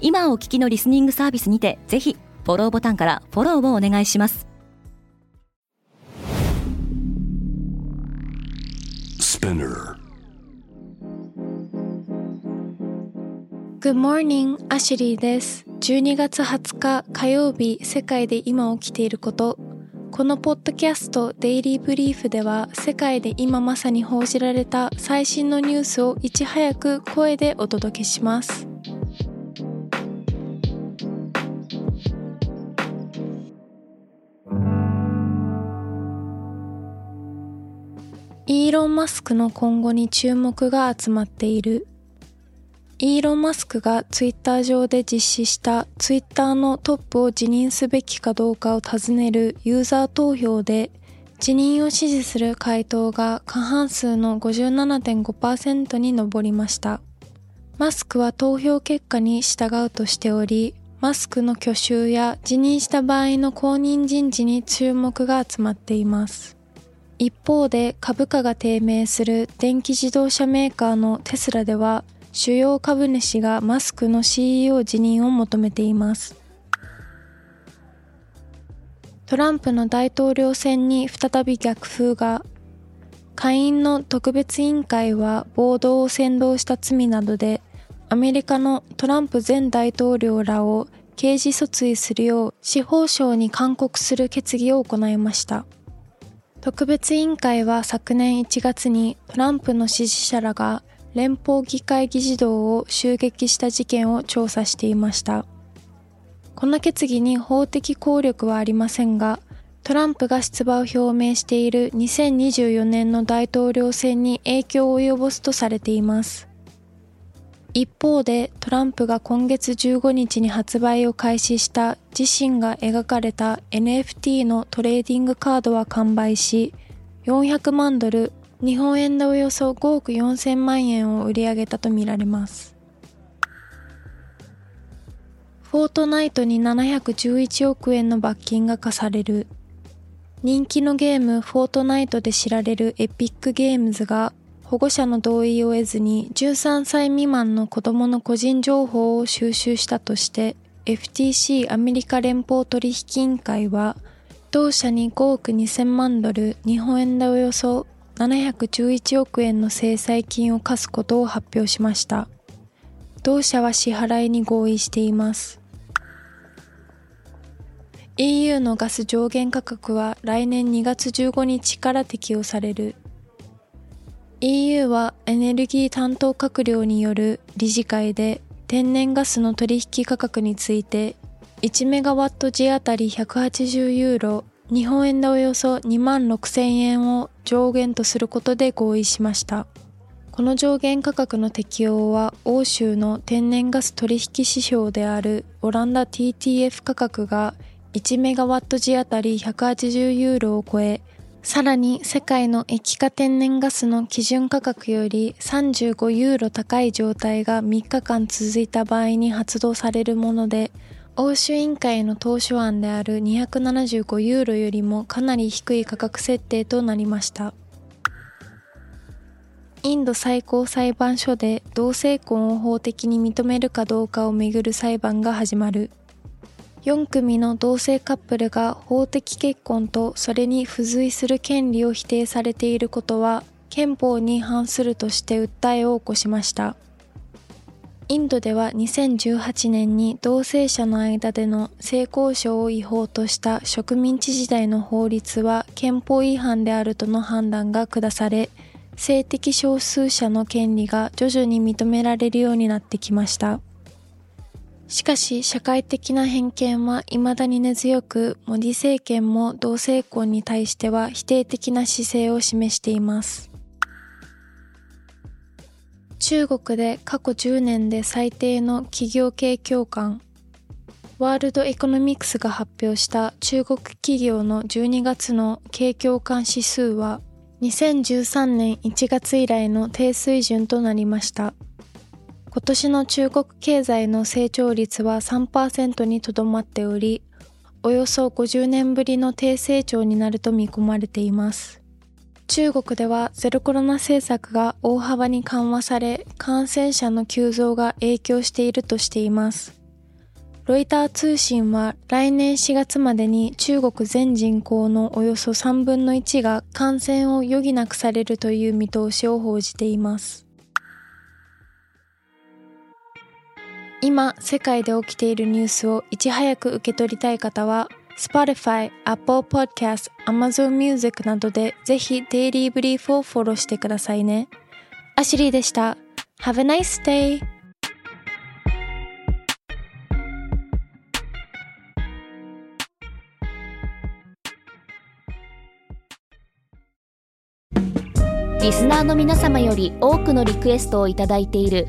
今お聞きのリスニングサービスにてぜひフォローボタンからフォローをお願いします Good morning, アシュリーです。12月20日火曜日、世界で今起きていること。このポッドキャストデイリーブリーフでは世界で今まさに報じられた最新のニュースをいち早く声でお届けします。イーロン・マスクの今後に注目が集まっている。イーロン・マスクがツイッター上で実施したツイッターのトップを辞任すべきかどうかを尋ねるユーザー投票で辞任を支持する回答が過半数の57.5%に上りました。マスクは投票結果に従うとしており、マスクの去就や辞任した場合の後任人事に注目が集まっています。一方で株価が低迷する電気自動車メーカーのテスラでは主要株主がマスクの CEO 辞任を求めています。トランプの大統領選に再び逆風が、下院の特別委員会は暴動を扇動した罪などで、アメリカのトランプ前大統領らを刑事訴追するよう司法省に勧告する決議を行いました。特別委員会は昨年1月にトランプの支持者らが連邦議会議事堂を襲撃した事件を調査していました。この決議に法的効力はありませんが、トランプが出馬を表明している2024年の大統領選に影響を及ぼすとされています。一方でトランプが今月15日に発売を開始した自身が描かれた NFT のトレーディングカードは完売し、400万ドル日本円でおよそ5億4000万円を売り上げたとみられます。フォートナイトに711億円の罰金が課される。人気のゲームフォートナイトで知られるエピックゲームズが保護者の同意を得ずに13歳未満の子供の個人情報を収集したとして FTC アメリカ連邦取引委員会は同社に5億2000万ドル日本円でおよそ711億円の制裁金を課すことを発表しました。同社は支払いに合意しています。EU のガス上限価格は来年2月15日から適用される。EU はエネルギー担当閣僚による理事会で天然ガスの取引価格について1メガワット時あたり180ユーロ日本円でおよそ2万6千円を上限とすることで合意しました。この上限価格の適用は欧州の天然ガス取引指標であるオランダ TTF 価格が1メガワット時あたり180ユーロを超え、さらに世界の液化天然ガスの基準価格より35ユーロ高い状態が3日間続いた場合に発動されるもので、欧州委員会の当初案である275ユーロよりもかなり低い価格設定となりました。インド最高裁判所で同性婚を法的に認めるかどうかをめぐる裁判が始まる。4組の同性カップルが法的結婚とそれに付随する権利を否定されていることは憲法に反するとして訴えを起こしました。インドでは2018年に同性者の間での性交渉を違法とした植民地時代の法律は憲法違反であるとの判断が下され、性的少数者の権利が徐々に認められるようになってきました。しかし社会的な偏見は未だに根強く、モディ政権も同性婚に対しては否定的な姿勢を示しています。中国で過去10年で最低の企業景況感。ワールドエコノミクスが発表した中国企業の12月の景況感指数は2013年1月以来の低水準となりました。今年の中国経済の成長率は3%にとどまっており、およそ50年ぶりの低成長になると見込まれています。中国ではゼロコロナ政策が大幅に緩和され、感染者の急増が影響しているとしています。ロイター通信は来年4月までに中国全人口のおよそ3分の1が感染を余儀なくされるという見通しを報じています。今、世界で起きているニュースをいち早く受け取りたい方は、Spotify、Apple Podcast、Amazon Music などでぜひデイリーブリーフをフォローしてくださいね。アシリーでした。Have a nice day! リスナーの皆様より多くのリクエストをいただいている